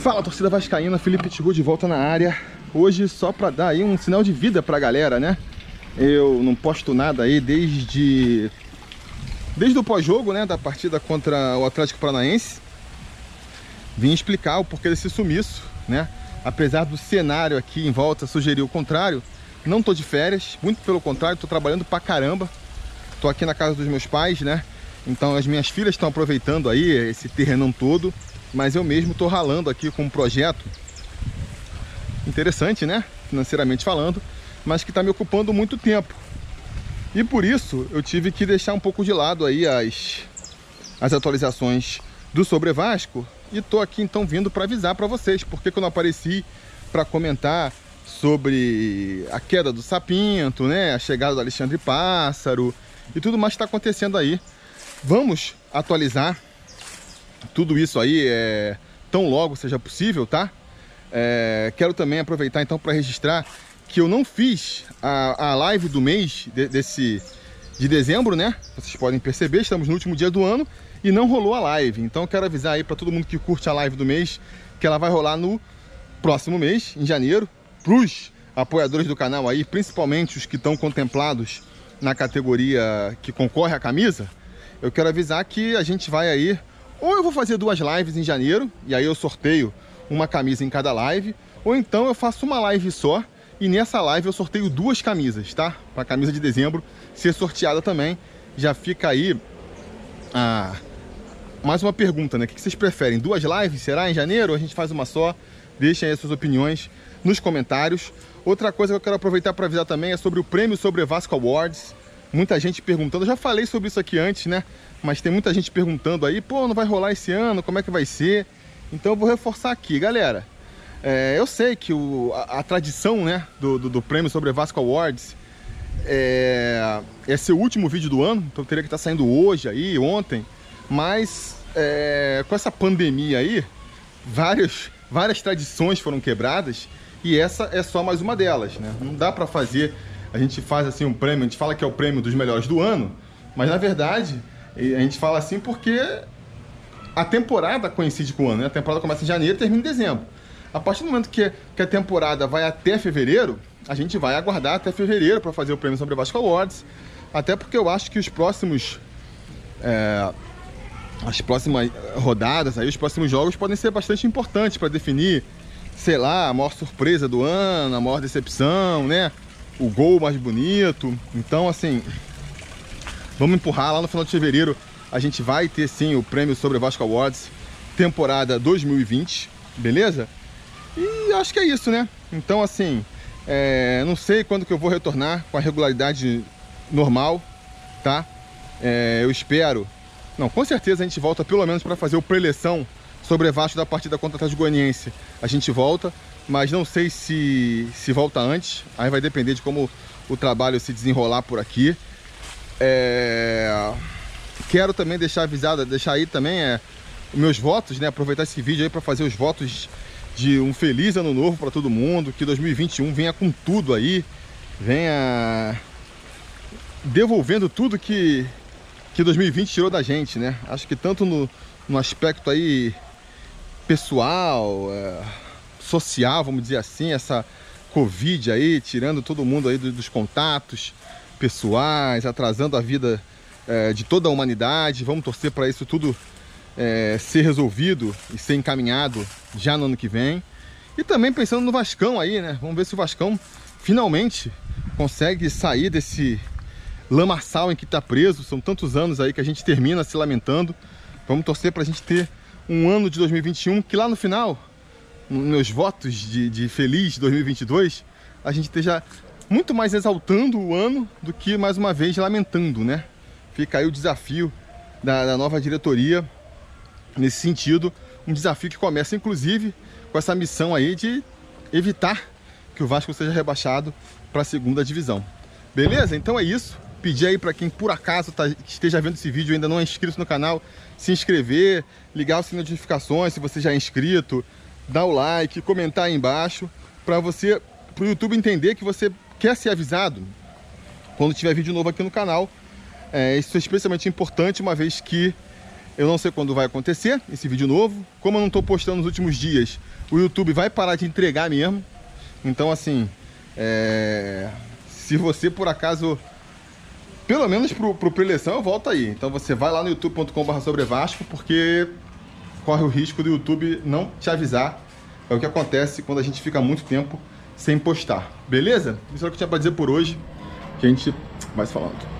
Fala torcida vascaína, Felipe Tiru de volta na área. Hoje só para dar aí um sinal de vida pra galera, né? Eu não posto nada aí desde desde o pós-jogo, né, da partida contra o Atlético Paranaense. Vim explicar o porquê desse sumiço, né? Apesar do cenário aqui em volta sugerir o contrário, não tô de férias, muito pelo contrário, tô trabalhando pra caramba. Tô aqui na casa dos meus pais, né? Então as minhas filhas estão aproveitando aí esse terrenão todo mas eu mesmo estou ralando aqui com um projeto interessante, né? Financeiramente falando, mas que está me ocupando muito tempo. E por isso eu tive que deixar um pouco de lado aí as, as atualizações do Sobre Vasco e estou aqui então vindo para avisar para vocês porque que eu não apareci para comentar sobre a queda do Sapinto, né? A chegada do Alexandre Pássaro e tudo mais que está acontecendo aí. Vamos atualizar tudo isso aí é tão logo seja possível, tá? É, quero também aproveitar então para registrar que eu não fiz a, a live do mês de, desse de dezembro, né? Vocês podem perceber, estamos no último dia do ano e não rolou a live. Então quero avisar aí para todo mundo que curte a live do mês que ela vai rolar no próximo mês, em janeiro, pros apoiadores do canal aí, principalmente os que estão contemplados na categoria que concorre à camisa. Eu quero avisar que a gente vai aí ou eu vou fazer duas lives em janeiro, e aí eu sorteio uma camisa em cada live, ou então eu faço uma live só, e nessa live eu sorteio duas camisas, tá? Para a camisa de dezembro ser sorteada também. Já fica aí a... mais uma pergunta, né? O que vocês preferem? Duas lives? Será em janeiro ou a gente faz uma só? Deixem aí suas opiniões nos comentários. Outra coisa que eu quero aproveitar para avisar também é sobre o prêmio Sobre Vasco Awards. Muita gente perguntando, eu já falei sobre isso aqui antes, né? mas tem muita gente perguntando aí, pô, não vai rolar esse ano, como é que vai ser? Então eu vou reforçar aqui, galera. É, eu sei que o, a, a tradição né, do, do, do, prêmio sobre Vasco Awards é, é ser o último vídeo do ano, então teria que estar tá saindo hoje aí, ontem, mas é, com essa pandemia aí, várias, várias tradições foram quebradas e essa é só mais uma delas, né? Não dá para fazer, a gente faz assim um prêmio, a gente fala que é o prêmio dos melhores do ano, mas na verdade a gente fala assim porque a temporada coincide com o ano, né? A temporada começa em janeiro e termina em dezembro. A partir do momento que, que a temporada vai até fevereiro, a gente vai aguardar até fevereiro para fazer o prêmio sobre Vasco Awards. Até porque eu acho que os próximos. É, as próximas rodadas, aí, os próximos jogos podem ser bastante importantes para definir, sei lá, a maior surpresa do ano, a maior decepção, né? O gol mais bonito. Então, assim, Vamos empurrar lá no final de fevereiro. A gente vai ter sim o prêmio sobre Vasco Awards, temporada 2020, beleza? E acho que é isso, né? Então, assim, é, não sei quando que eu vou retornar com a regularidade normal, tá? É, eu espero. Não, com certeza a gente volta pelo menos para fazer o preleção sobre Vasco da partida contra o Atlético Goianiense. A gente volta, mas não sei se, se volta antes. Aí vai depender de como o trabalho se desenrolar por aqui. É... Quero também deixar avisado, deixar aí também é, meus votos, né? Aproveitar esse vídeo aí para fazer os votos de um feliz ano novo para todo mundo, que 2021 venha com tudo aí, venha devolvendo tudo que que 2020 tirou da gente, né? Acho que tanto no, no aspecto aí pessoal, é, social, vamos dizer assim, essa Covid aí, tirando todo mundo aí dos contatos, pessoais, atrasando a vida é, de toda a humanidade. Vamos torcer para isso tudo é, ser resolvido e ser encaminhado já no ano que vem. E também pensando no Vascão aí, né? Vamos ver se o Vascão finalmente consegue sair desse lamaçal em que está preso. São tantos anos aí que a gente termina se lamentando. Vamos torcer para a gente ter um ano de 2021 que lá no final, meus votos de, de feliz 2022, a gente esteja muito mais exaltando o ano do que mais uma vez lamentando, né? Fica aí o desafio da, da nova diretoria nesse sentido, um desafio que começa inclusive com essa missão aí de evitar que o Vasco seja rebaixado para a segunda divisão. Beleza? Então é isso. Pedir aí para quem por acaso tá, esteja vendo esse vídeo e ainda não é inscrito no canal, se inscrever, ligar o sininho de notificações se você já é inscrito, dar o like, comentar aí embaixo, para você, para o YouTube entender que você quer ser avisado quando tiver vídeo novo aqui no canal. É, isso é especialmente importante, uma vez que Eu não sei quando vai acontecer esse vídeo novo. Como eu não estou postando nos últimos dias, o YouTube vai parar de entregar mesmo. Então, assim, é... se você por acaso pelo menos pro, pro preleção eu volto aí. Então você vai lá no youtube.com.br sobre Vasco, porque corre o risco do YouTube não te avisar. É o que acontece quando a gente fica muito tempo sem postar. Beleza? Isso é o que eu tinha pra dizer por hoje. Que a gente vai falando.